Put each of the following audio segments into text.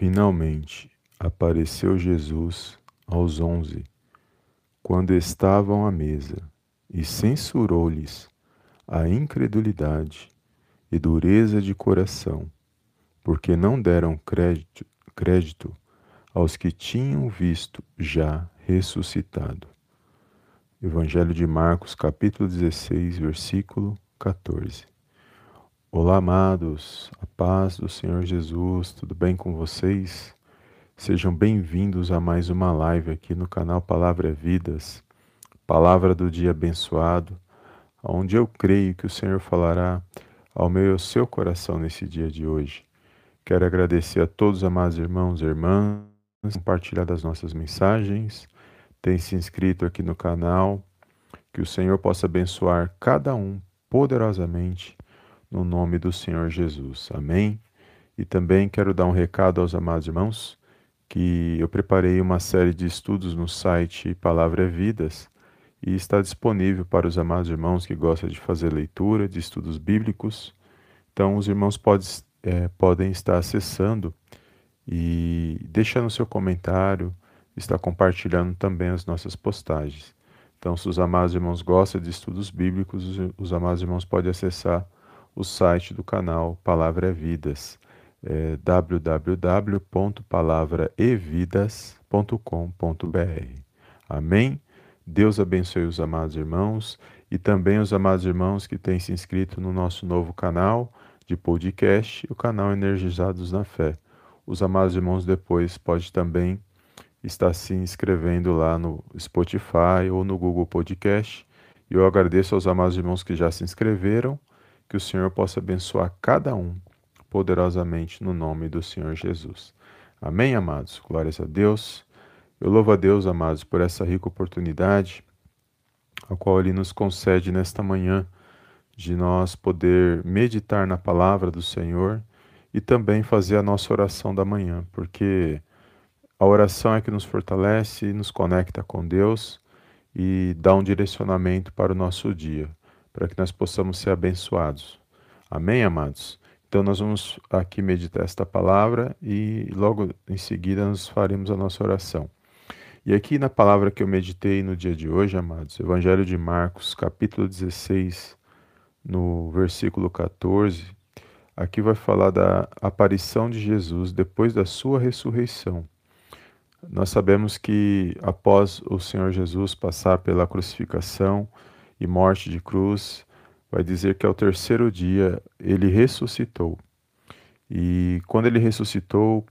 Finalmente apareceu Jesus aos onze, quando estavam à mesa, e censurou-lhes a incredulidade e dureza de coração, porque não deram crédito, crédito aos que tinham visto já ressuscitado. Evangelho de Marcos, capítulo 16, versículo 14. Olá, amados, a paz do Senhor Jesus, tudo bem com vocês? Sejam bem-vindos a mais uma live aqui no canal Palavra é Vidas, Palavra do Dia Abençoado, onde eu creio que o Senhor falará ao meu e ao seu coração nesse dia de hoje. Quero agradecer a todos os amados irmãos e irmãs, compartilhar das nossas mensagens, tem se inscrito aqui no canal, que o Senhor possa abençoar cada um poderosamente no nome do Senhor Jesus. Amém. E também quero dar um recado aos amados irmãos que eu preparei uma série de estudos no site Palavra é Vidas e está disponível para os amados irmãos que gostam de fazer leitura de estudos bíblicos. Então, os irmãos pode, é, podem estar acessando e deixando seu comentário, está compartilhando também as nossas postagens. Então, se os amados irmãos gostam de estudos bíblicos, os amados irmãos podem acessar o site do canal Palavra é Vidas, é www.palavraevidas.com.br. Amém? Deus abençoe os amados irmãos e também os amados irmãos que têm se inscrito no nosso novo canal de podcast, o canal Energizados na Fé. Os amados irmãos depois podem também estar se inscrevendo lá no Spotify ou no Google Podcast. E eu agradeço aos amados irmãos que já se inscreveram que o Senhor possa abençoar cada um poderosamente no nome do Senhor Jesus. Amém, amados? Glórias a Deus. Eu louvo a Deus, amados, por essa rica oportunidade, a qual Ele nos concede nesta manhã, de nós poder meditar na palavra do Senhor e também fazer a nossa oração da manhã, porque a oração é que nos fortalece, nos conecta com Deus e dá um direcionamento para o nosso dia para que nós possamos ser abençoados. Amém, amados? Então, nós vamos aqui meditar esta palavra e logo em seguida nós faremos a nossa oração. E aqui na palavra que eu meditei no dia de hoje, amados, Evangelho de Marcos, capítulo 16, no versículo 14, aqui vai falar da aparição de Jesus depois da sua ressurreição. Nós sabemos que após o Senhor Jesus passar pela crucificação, e morte de cruz, vai dizer que ao terceiro dia ele ressuscitou. E quando ele ressuscitou,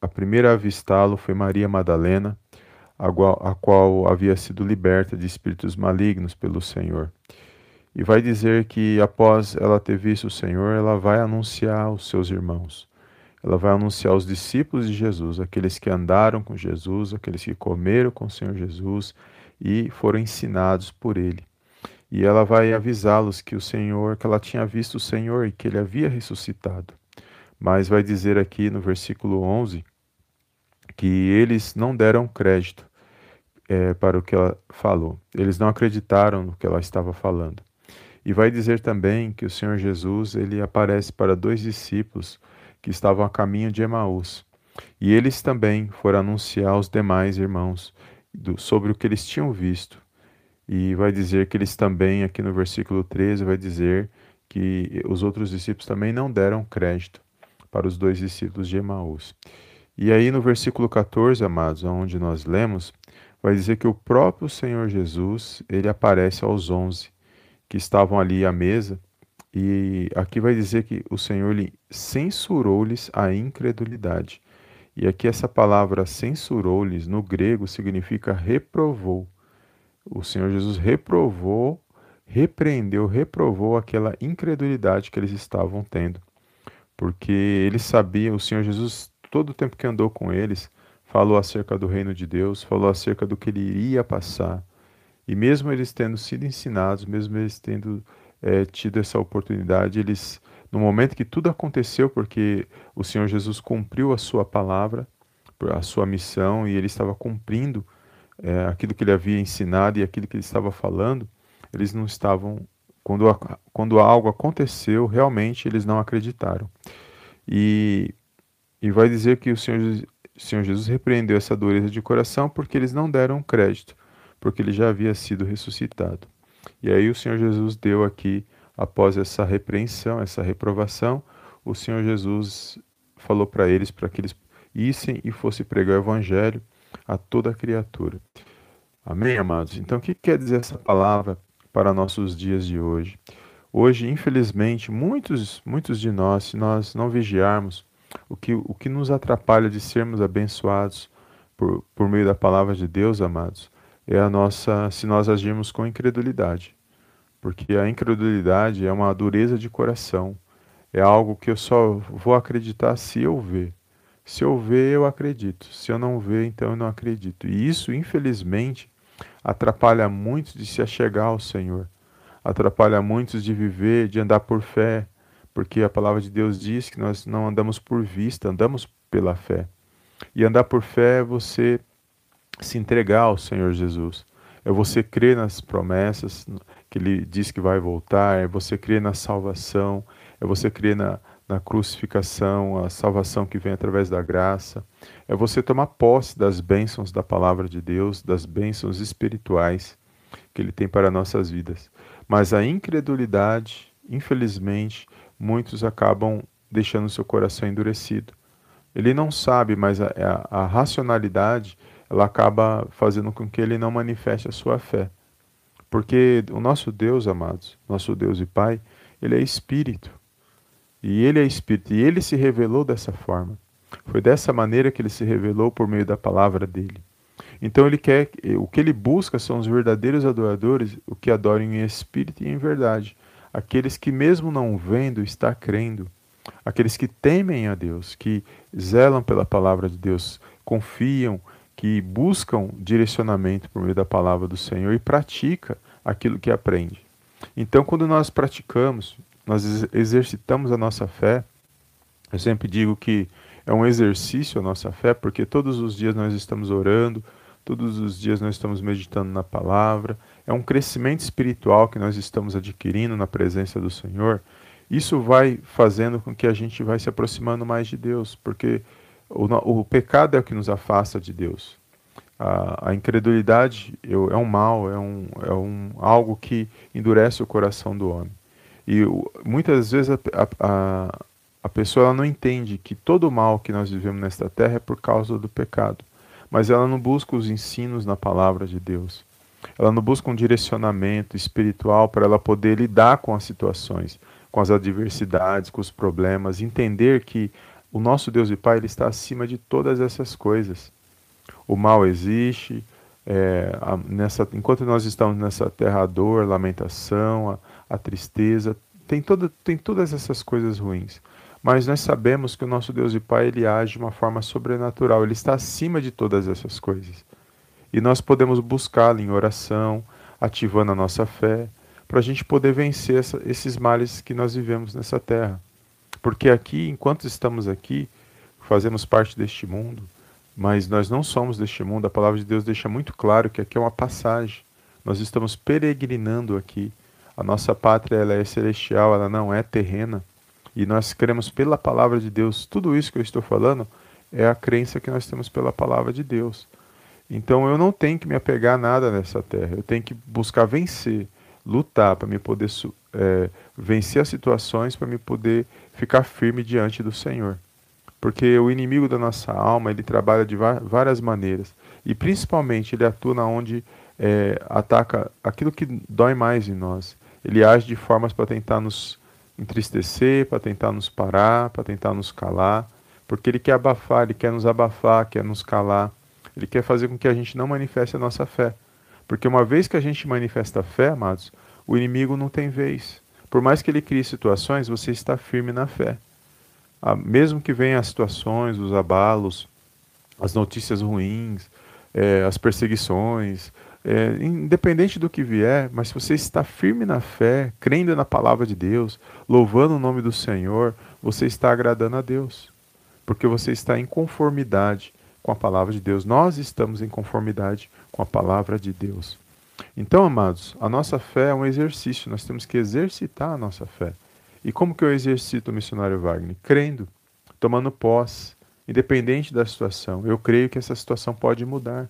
a primeira a avistá-lo foi Maria Madalena, a qual, havia sido liberta de espíritos malignos pelo Senhor. E vai dizer que após ela ter visto o Senhor, ela vai anunciar aos seus irmãos. Ela vai anunciar aos discípulos de Jesus, aqueles que andaram com Jesus, aqueles que comeram com o Senhor Jesus e foram ensinados por ele e ela vai avisá-los que o Senhor, que ela tinha visto o Senhor e que ele havia ressuscitado. Mas vai dizer aqui no versículo 11 que eles não deram crédito é, para o que ela falou. Eles não acreditaram no que ela estava falando. E vai dizer também que o Senhor Jesus ele aparece para dois discípulos que estavam a caminho de Emaús. E eles também foram anunciar aos demais irmãos do, sobre o que eles tinham visto. E vai dizer que eles também, aqui no versículo 13, vai dizer que os outros discípulos também não deram crédito para os dois discípulos de Emaús. E aí no versículo 14, amados, onde nós lemos, vai dizer que o próprio Senhor Jesus, ele aparece aos onze que estavam ali à mesa, e aqui vai dizer que o Senhor lhe censurou-lhes a incredulidade. E aqui essa palavra censurou-lhes no grego significa reprovou o Senhor Jesus reprovou, repreendeu, reprovou aquela incredulidade que eles estavam tendo. Porque eles sabiam, o Senhor Jesus, todo o tempo que andou com eles, falou acerca do reino de Deus, falou acerca do que ele iria passar. E mesmo eles tendo sido ensinados, mesmo eles tendo é, tido essa oportunidade, eles, no momento que tudo aconteceu, porque o Senhor Jesus cumpriu a sua palavra, a sua missão, e ele estava cumprindo é, aquilo que ele havia ensinado e aquilo que ele estava falando, eles não estavam. Quando, quando algo aconteceu, realmente eles não acreditaram. E e vai dizer que o Senhor, o Senhor Jesus repreendeu essa dureza de coração porque eles não deram crédito, porque ele já havia sido ressuscitado. E aí o Senhor Jesus deu aqui, após essa repreensão, essa reprovação, o Senhor Jesus falou para eles para que eles issem e fossem pregar o evangelho a toda criatura. Amém, amados? Então, o que quer dizer essa palavra para nossos dias de hoje? Hoje, infelizmente, muitos, muitos de nós, se nós não vigiarmos, o que, o que nos atrapalha de sermos abençoados por, por meio da palavra de Deus, amados, é a nossa, se nós agirmos com incredulidade. Porque a incredulidade é uma dureza de coração. É algo que eu só vou acreditar se eu ver. Se eu ver, eu acredito. Se eu não ver, então eu não acredito. E isso, infelizmente, atrapalha muitos de se achegar ao Senhor. Atrapalha muitos de viver, de andar por fé, porque a palavra de Deus diz que nós não andamos por vista, andamos pela fé. E andar por fé é você se entregar ao Senhor Jesus. É você crer nas promessas que Ele diz que vai voltar, é você crer na salvação, é você crer na, na crucificação, a salvação que vem através da graça. É você tomar posse das bênçãos da palavra de Deus, das bênçãos espirituais que Ele tem para nossas vidas. Mas a incredulidade, infelizmente, muitos acabam deixando seu coração endurecido. Ele não sabe, mas a, a, a racionalidade ela acaba fazendo com que ele não manifeste a sua fé. Porque o nosso Deus, amados, nosso Deus e Pai, ele é espírito. E ele é espírito, e ele se revelou dessa forma. Foi dessa maneira que ele se revelou por meio da palavra dele. Então ele quer, o que ele busca são os verdadeiros adoradores, o que adoram em espírito e em verdade, aqueles que mesmo não vendo está crendo, aqueles que temem a Deus, que zelam pela palavra de Deus, confiam, que buscam direcionamento por meio da palavra do Senhor e pratica aquilo que aprende. Então, quando nós praticamos, nós exercitamos a nossa fé, eu sempre digo que é um exercício a nossa fé, porque todos os dias nós estamos orando, todos os dias nós estamos meditando na palavra, é um crescimento espiritual que nós estamos adquirindo na presença do Senhor. Isso vai fazendo com que a gente vai se aproximando mais de Deus, porque o, o pecado é o que nos afasta de Deus. A, a incredulidade é um mal, é, um, é um, algo que endurece o coração do homem. E muitas vezes a, a, a pessoa não entende que todo o mal que nós vivemos nesta terra é por causa do pecado. Mas ela não busca os ensinos na palavra de Deus. Ela não busca um direcionamento espiritual para ela poder lidar com as situações, com as adversidades, com os problemas, entender que o nosso Deus e Pai ele está acima de todas essas coisas. O mal existe, é, a, nessa, enquanto nós estamos nessa terra a dor, a lamentação, a, a tristeza, tem, toda, tem todas essas coisas ruins. Mas nós sabemos que o nosso Deus e Pai ele age de uma forma sobrenatural, ele está acima de todas essas coisas. E nós podemos buscá-lo em oração, ativando a nossa fé, para a gente poder vencer essa, esses males que nós vivemos nessa terra. Porque aqui, enquanto estamos aqui, fazemos parte deste mundo, mas nós não somos deste mundo. A palavra de Deus deixa muito claro que aqui é uma passagem. Nós estamos peregrinando aqui. A nossa pátria ela é celestial, ela não é terrena. E nós cremos pela palavra de Deus. Tudo isso que eu estou falando é a crença que nós temos pela palavra de Deus. Então eu não tenho que me apegar a nada nessa terra. Eu tenho que buscar vencer, lutar para me poder é, vencer as situações, para me poder ficar firme diante do Senhor. Porque o inimigo da nossa alma, ele trabalha de várias maneiras. E principalmente ele atua na onde é, ataca aquilo que dói mais em nós. Ele age de formas para tentar nos entristecer, para tentar nos parar, para tentar nos calar. Porque ele quer abafar, ele quer nos abafar, quer nos calar. Ele quer fazer com que a gente não manifeste a nossa fé. Porque uma vez que a gente manifesta a fé, amados, o inimigo não tem vez. Por mais que ele crie situações, você está firme na fé. Ah, mesmo que venham as situações, os abalos, as notícias ruins, é, as perseguições, é, independente do que vier, mas se você está firme na fé, crendo na palavra de Deus, louvando o nome do Senhor, você está agradando a Deus, porque você está em conformidade com a palavra de Deus. Nós estamos em conformidade com a palavra de Deus. Então, amados, a nossa fé é um exercício, nós temos que exercitar a nossa fé. E como que eu exercito o missionário Wagner? Crendo, tomando posse, independente da situação. Eu creio que essa situação pode mudar.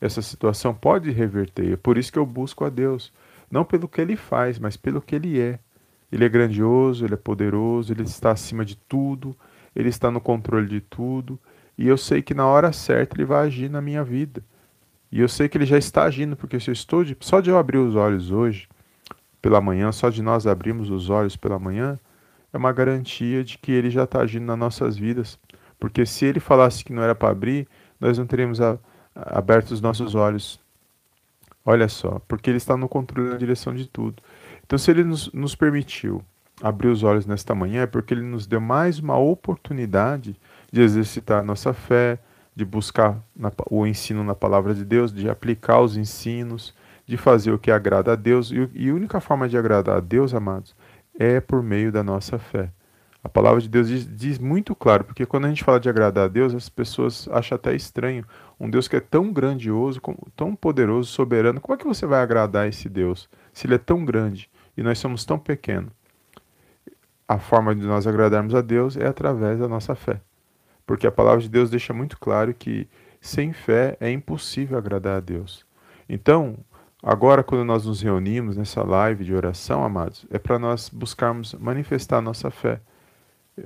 Essa situação pode reverter. É por isso que eu busco a Deus. Não pelo que ele faz, mas pelo que ele é. Ele é grandioso, ele é poderoso, ele está acima de tudo, ele está no controle de tudo. E eu sei que na hora certa ele vai agir na minha vida. E eu sei que ele já está agindo, porque se eu estou de, só de eu abrir os olhos hoje, pela manhã, só de nós abrirmos os olhos pela manhã, é uma garantia de que ele já está agindo nas nossas vidas. Porque se ele falasse que não era para abrir, nós não teríamos a, a, aberto os nossos olhos. Olha só, porque ele está no controle na direção de tudo. Então, se ele nos, nos permitiu abrir os olhos nesta manhã, é porque ele nos deu mais uma oportunidade de exercitar nossa fé, de buscar na, o ensino na palavra de Deus, de aplicar os ensinos, de fazer o que agrada a Deus. E, e a única forma de agradar a Deus, amados, é por meio da nossa fé. A palavra de Deus diz, diz, muito claro, porque quando a gente fala de agradar a Deus, as pessoas acham até estranho. Um Deus que é tão grandioso, tão poderoso, soberano, como é que você vai agradar esse Deus se ele é tão grande e nós somos tão pequenos? A forma de nós agradarmos a Deus é através da nossa fé. Porque a palavra de Deus deixa muito claro que sem fé é impossível agradar a Deus. Então, agora quando nós nos reunimos nessa live de oração, amados, é para nós buscarmos manifestar a nossa fé.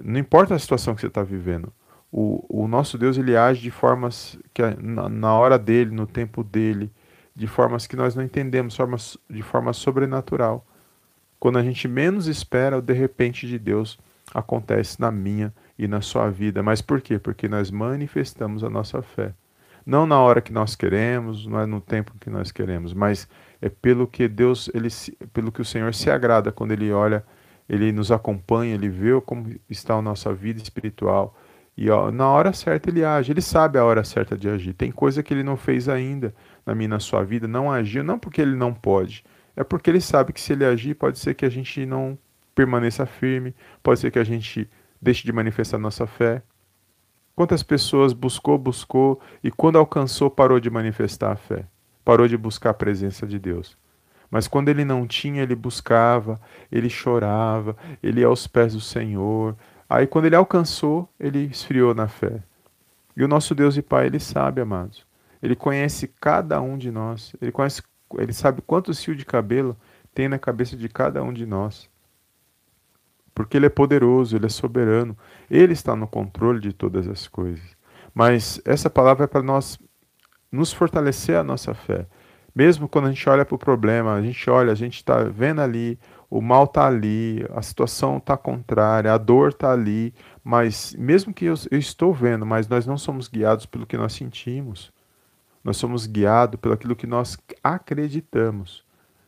Não importa a situação que você está vivendo, o, o, nosso Deus ele age de formas que na, na, hora dele, no tempo dele, de formas que nós não entendemos, formas, de forma sobrenatural. Quando a gente menos espera, o de repente de Deus acontece na minha e na sua vida. Mas por quê? Porque nós manifestamos a nossa fé. Não na hora que nós queremos, não é no tempo que nós queremos, mas é pelo que Deus, ele, pelo que o Senhor se agrada quando ele olha, ele nos acompanha, ele vê como está a nossa vida espiritual. E ó, na hora certa ele age, ele sabe a hora certa de agir. Tem coisa que ele não fez ainda na minha na sua vida, não agiu, não porque ele não pode, é porque ele sabe que se ele agir, pode ser que a gente não permaneça firme, pode ser que a gente deixe de manifestar nossa fé. Quantas pessoas buscou, buscou e quando alcançou parou de manifestar a fé, parou de buscar a presença de Deus. Mas quando ele não tinha, ele buscava, ele chorava, ele ia aos pés do Senhor. Aí quando ele alcançou, ele esfriou na fé. E o nosso Deus e Pai, ele sabe, amados. Ele conhece cada um de nós. Ele conhece, ele sabe quantos fios de cabelo tem na cabeça de cada um de nós porque Ele é poderoso, Ele é soberano, Ele está no controle de todas as coisas. Mas essa palavra é para nós nos fortalecer a nossa fé. Mesmo quando a gente olha para o problema, a gente olha, a gente está vendo ali, o mal está ali, a situação está contrária, a dor está ali, mas mesmo que eu, eu estou vendo, mas nós não somos guiados pelo que nós sentimos. Nós somos guiados pelo aquilo que nós acreditamos.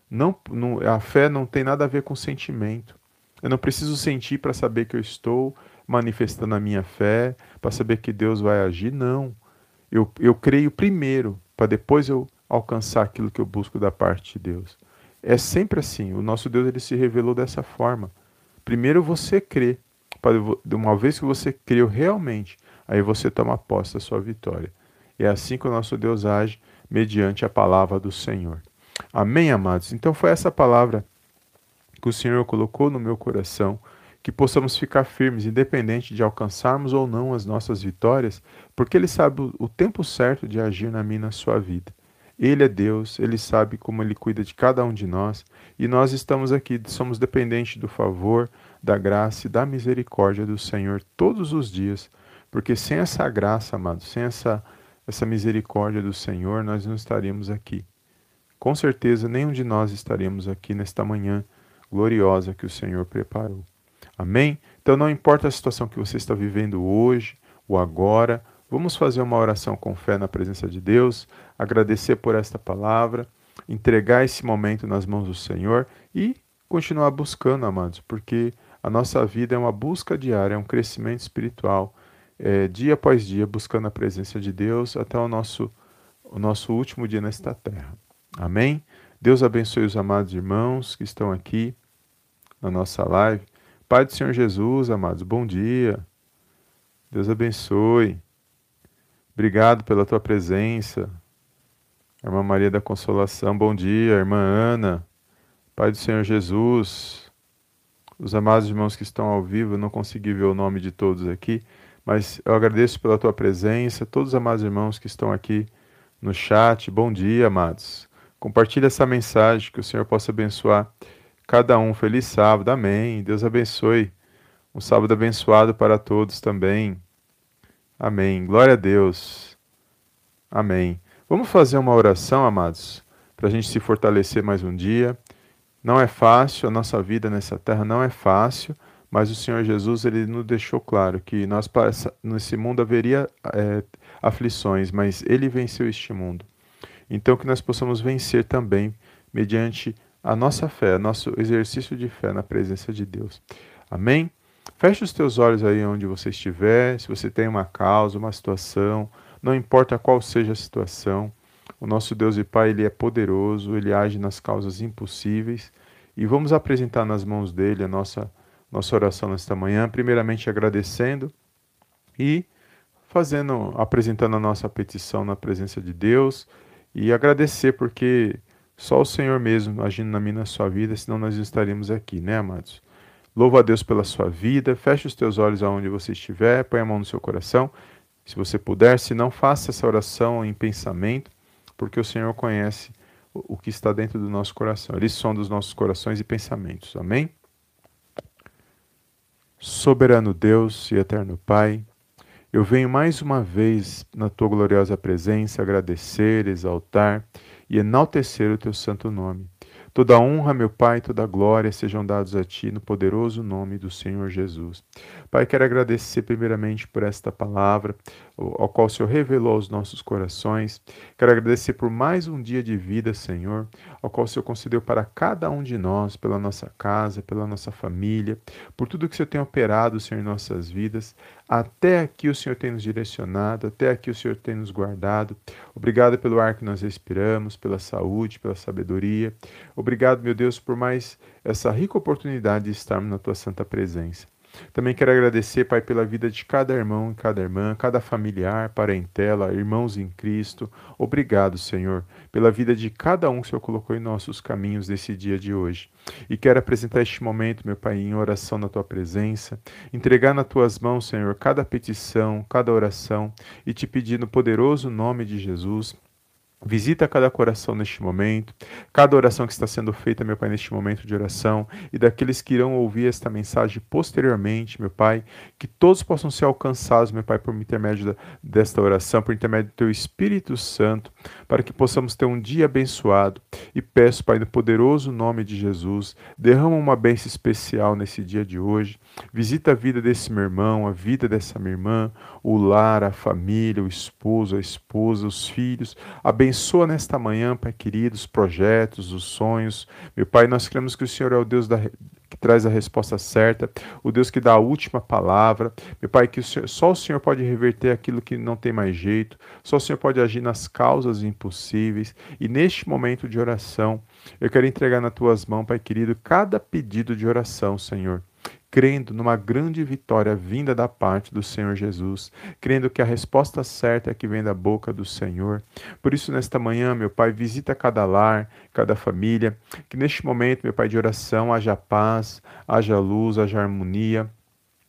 Não, não, a fé não tem nada a ver com sentimento. Eu não preciso sentir para saber que eu estou manifestando a minha fé, para saber que Deus vai agir. Não. Eu, eu creio primeiro, para depois eu alcançar aquilo que eu busco da parte de Deus. É sempre assim. O nosso Deus ele se revelou dessa forma. Primeiro você crê. Uma vez que você creu realmente, aí você toma posse da sua vitória. É assim que o nosso Deus age, mediante a palavra do Senhor. Amém, amados? Então foi essa palavra que o Senhor colocou no meu coração, que possamos ficar firmes, independente de alcançarmos ou não as nossas vitórias, porque Ele sabe o tempo certo de agir na minha e na sua vida. Ele é Deus, Ele sabe como Ele cuida de cada um de nós, e nós estamos aqui, somos dependentes do favor, da graça e da misericórdia do Senhor todos os dias, porque sem essa graça, amados, sem essa, essa misericórdia do Senhor, nós não estaríamos aqui. Com certeza, nenhum de nós estaríamos aqui nesta manhã gloriosa que o Senhor preparou. Amém? Então, não importa a situação que você está vivendo hoje ou agora, vamos fazer uma oração com fé na presença de Deus, agradecer por esta palavra, entregar esse momento nas mãos do Senhor e continuar buscando, amados, porque a nossa vida é uma busca diária, é um crescimento espiritual, é, dia após dia, buscando a presença de Deus até o nosso, o nosso último dia nesta terra. Amém? Deus abençoe os amados irmãos que estão aqui na nossa live. Pai do Senhor Jesus, amados, bom dia. Deus abençoe. Obrigado pela tua presença. Irmã Maria da Consolação, bom dia. Irmã Ana, Pai do Senhor Jesus. Os amados irmãos que estão ao vivo, eu não consegui ver o nome de todos aqui, mas eu agradeço pela tua presença, todos os amados irmãos que estão aqui no chat. Bom dia, amados. Compartilhe essa mensagem, que o Senhor possa abençoar cada um. Feliz sábado, amém. Deus abençoe. Um sábado abençoado para todos também. Amém. Glória a Deus. Amém. Vamos fazer uma oração, amados, para a gente se fortalecer mais um dia. Não é fácil, a nossa vida nessa terra não é fácil, mas o Senhor Jesus ele nos deixou claro que nós nesse mundo haveria é, aflições, mas Ele venceu este mundo. Então que nós possamos vencer também mediante a nossa fé, nosso exercício de fé na presença de Deus. Amém? Feche os teus olhos aí onde você estiver, se você tem uma causa, uma situação, não importa qual seja a situação, o nosso Deus e Pai, Ele é poderoso, Ele age nas causas impossíveis e vamos apresentar nas mãos dele a nossa nossa oração nesta manhã, primeiramente agradecendo e fazendo, apresentando a nossa petição na presença de Deus e agradecer porque só o Senhor mesmo agindo na minha na sua vida, senão nós não estaríamos aqui, né, amados? Louva a Deus pela sua vida, feche os teus olhos aonde você estiver, põe a mão no seu coração, se você puder, se não faça essa oração em pensamento, porque o Senhor conhece o que está dentro do nosso coração. Ele sonda os nossos corações e pensamentos. Amém? Soberano Deus e eterno Pai, eu venho mais uma vez na tua gloriosa presença agradecer, exaltar e enaltecer o teu santo nome. Toda honra, meu Pai, toda glória sejam dados a Ti no poderoso nome do Senhor Jesus. Pai, quero agradecer primeiramente por esta palavra, ao qual o Senhor revelou aos nossos corações. Quero agradecer por mais um dia de vida, Senhor, ao qual o Senhor concedeu para cada um de nós, pela nossa casa, pela nossa família, por tudo que o Senhor tem operado, Senhor, em nossas vidas. Até aqui o Senhor tem nos direcionado, até aqui o Senhor tem nos guardado. Obrigado pelo ar que nós respiramos, pela saúde, pela sabedoria. Obrigado, meu Deus, por mais essa rica oportunidade de estarmos na tua santa presença. Também quero agradecer, Pai, pela vida de cada irmão e cada irmã, cada familiar, parentela, irmãos em Cristo. Obrigado, Senhor, pela vida de cada um que o Senhor colocou em nossos caminhos nesse dia de hoje. E quero apresentar este momento, meu Pai, em oração na tua presença, entregar nas tuas mãos, Senhor, cada petição, cada oração e te pedir no poderoso nome de Jesus Visita cada coração neste momento, cada oração que está sendo feita, meu Pai, neste momento de oração, e daqueles que irão ouvir esta mensagem posteriormente, meu Pai, que todos possam ser alcançados, meu Pai, por intermédio desta oração, por intermédio do Teu Espírito Santo, para que possamos ter um dia abençoado. E peço, Pai, no poderoso nome de Jesus, derrama uma bênção especial nesse dia de hoje. Visita a vida desse meu irmão, a vida dessa minha irmã, o lar, a família, o esposo, a esposa, os filhos. Abençoa Abençoa nesta manhã, Pai querido, os projetos, os sonhos. Meu Pai, nós cremos que o Senhor é o Deus da, que traz a resposta certa, o Deus que dá a última palavra. Meu Pai, que o Senhor, só o Senhor pode reverter aquilo que não tem mais jeito, só o Senhor pode agir nas causas impossíveis. E neste momento de oração, eu quero entregar nas tuas mãos, Pai querido, cada pedido de oração, Senhor crendo numa grande vitória vinda da parte do Senhor Jesus, crendo que a resposta certa é que vem da boca do Senhor. Por isso, nesta manhã, meu Pai, visita cada lar, cada família, que neste momento, meu Pai, de oração, haja paz, haja luz, haja harmonia.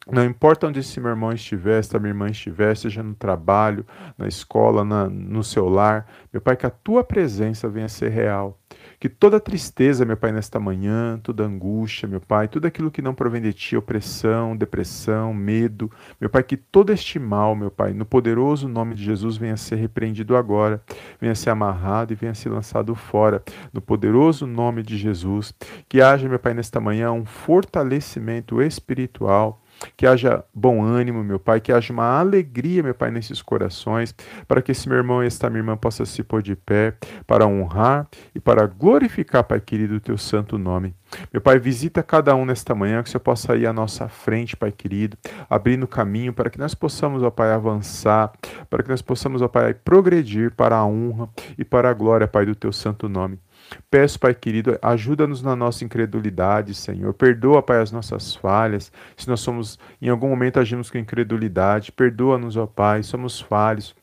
Não importa onde esse meu irmão estiver, esta minha irmã estiver, seja no trabalho, na escola, na, no seu lar, meu Pai, que a tua presença venha a ser real. Que toda tristeza, meu Pai, nesta manhã, toda angústia, meu Pai, tudo aquilo que não provém de Ti, opressão, depressão, medo, meu Pai, que todo este mal, meu Pai, no poderoso nome de Jesus, venha ser repreendido agora, venha ser amarrado e venha ser lançado fora, no poderoso nome de Jesus. Que haja, meu Pai, nesta manhã um fortalecimento espiritual que haja bom ânimo, meu Pai, que haja uma alegria, meu Pai, nesses corações, para que esse meu irmão e esta minha irmã possam se pôr de pé, para honrar e para glorificar, Pai querido, o teu santo nome. Meu Pai, visita cada um nesta manhã, que o Senhor possa ir à nossa frente, Pai querido, abrindo caminho para que nós possamos, ó Pai, avançar, para que nós possamos, ó Pai, progredir para a honra e para a glória, Pai, do teu santo nome. Peço, Pai querido, ajuda-nos na nossa incredulidade, Senhor. Perdoa, Pai, as nossas falhas. Se nós somos, em algum momento, agimos com incredulidade, perdoa-nos, ó Pai. Somos falhos,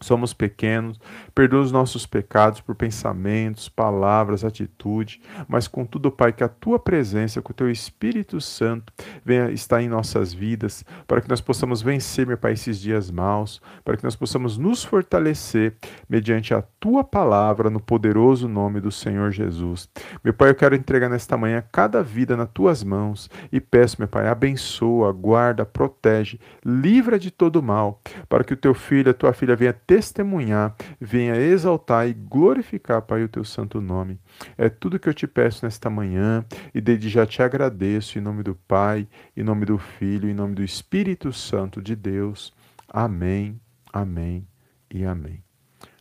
somos pequenos. Perdoa os nossos pecados por pensamentos, palavras, atitude, mas contudo, Pai, que a tua presença, que o teu Espírito Santo venha estar em nossas vidas, para que nós possamos vencer, meu Pai, esses dias maus, para que nós possamos nos fortalecer mediante a tua palavra no poderoso nome do Senhor Jesus. Meu Pai, eu quero entregar nesta manhã cada vida nas tuas mãos e peço, meu Pai, abençoa, guarda, protege, livra de todo mal, para que o teu filho, a tua filha venha testemunhar, venha exaltar e glorificar, Pai, o teu santo nome. É tudo que eu te peço nesta manhã e desde já te agradeço em nome do Pai, em nome do Filho, em nome do Espírito Santo de Deus. Amém, amém e amém.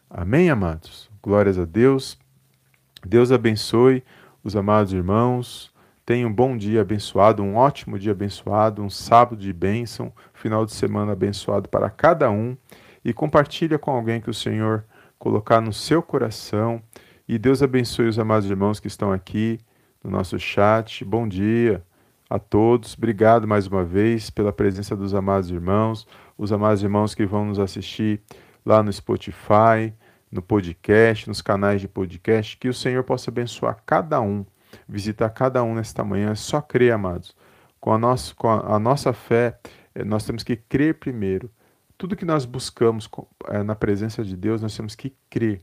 Amém, amados? Glórias a Deus. Deus abençoe os amados irmãos. Tenha um bom dia abençoado, um ótimo dia abençoado, um sábado de bênção, final de semana abençoado para cada um. E compartilha com alguém que o Senhor colocar no seu coração. E Deus abençoe os amados irmãos que estão aqui no nosso chat. Bom dia a todos. Obrigado mais uma vez pela presença dos amados irmãos, os amados irmãos que vão nos assistir lá no Spotify, no podcast, nos canais de podcast. Que o Senhor possa abençoar cada um, visitar cada um nesta manhã. É só crer, amados. Com a nossa, com a, a nossa fé, eh, nós temos que crer primeiro. Tudo que nós buscamos é, na presença de Deus, nós temos que crer.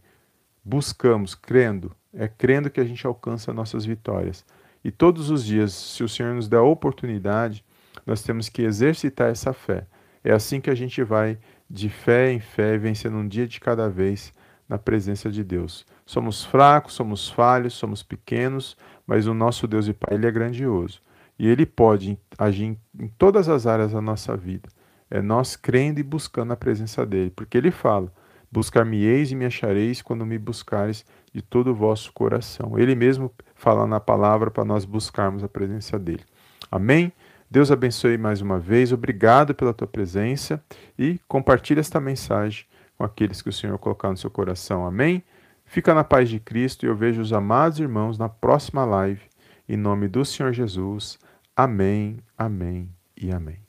Buscamos, crendo. É crendo que a gente alcança nossas vitórias. E todos os dias, se o Senhor nos der a oportunidade, nós temos que exercitar essa fé. É assim que a gente vai de fé em fé, vencendo um dia de cada vez na presença de Deus. Somos fracos, somos falhos, somos pequenos, mas o nosso Deus e Pai ele é grandioso. E ele pode agir em todas as áreas da nossa vida. É nós crendo e buscando a presença dele, porque ele fala: Buscar-me-eis e me achareis quando me buscares de todo o vosso coração. Ele mesmo fala na palavra para nós buscarmos a presença dele. Amém? Deus abençoe mais uma vez. Obrigado pela tua presença e compartilhe esta mensagem com aqueles que o Senhor colocar no seu coração. Amém? Fica na paz de Cristo e eu vejo os amados irmãos na próxima live. Em nome do Senhor Jesus. Amém, amém e amém.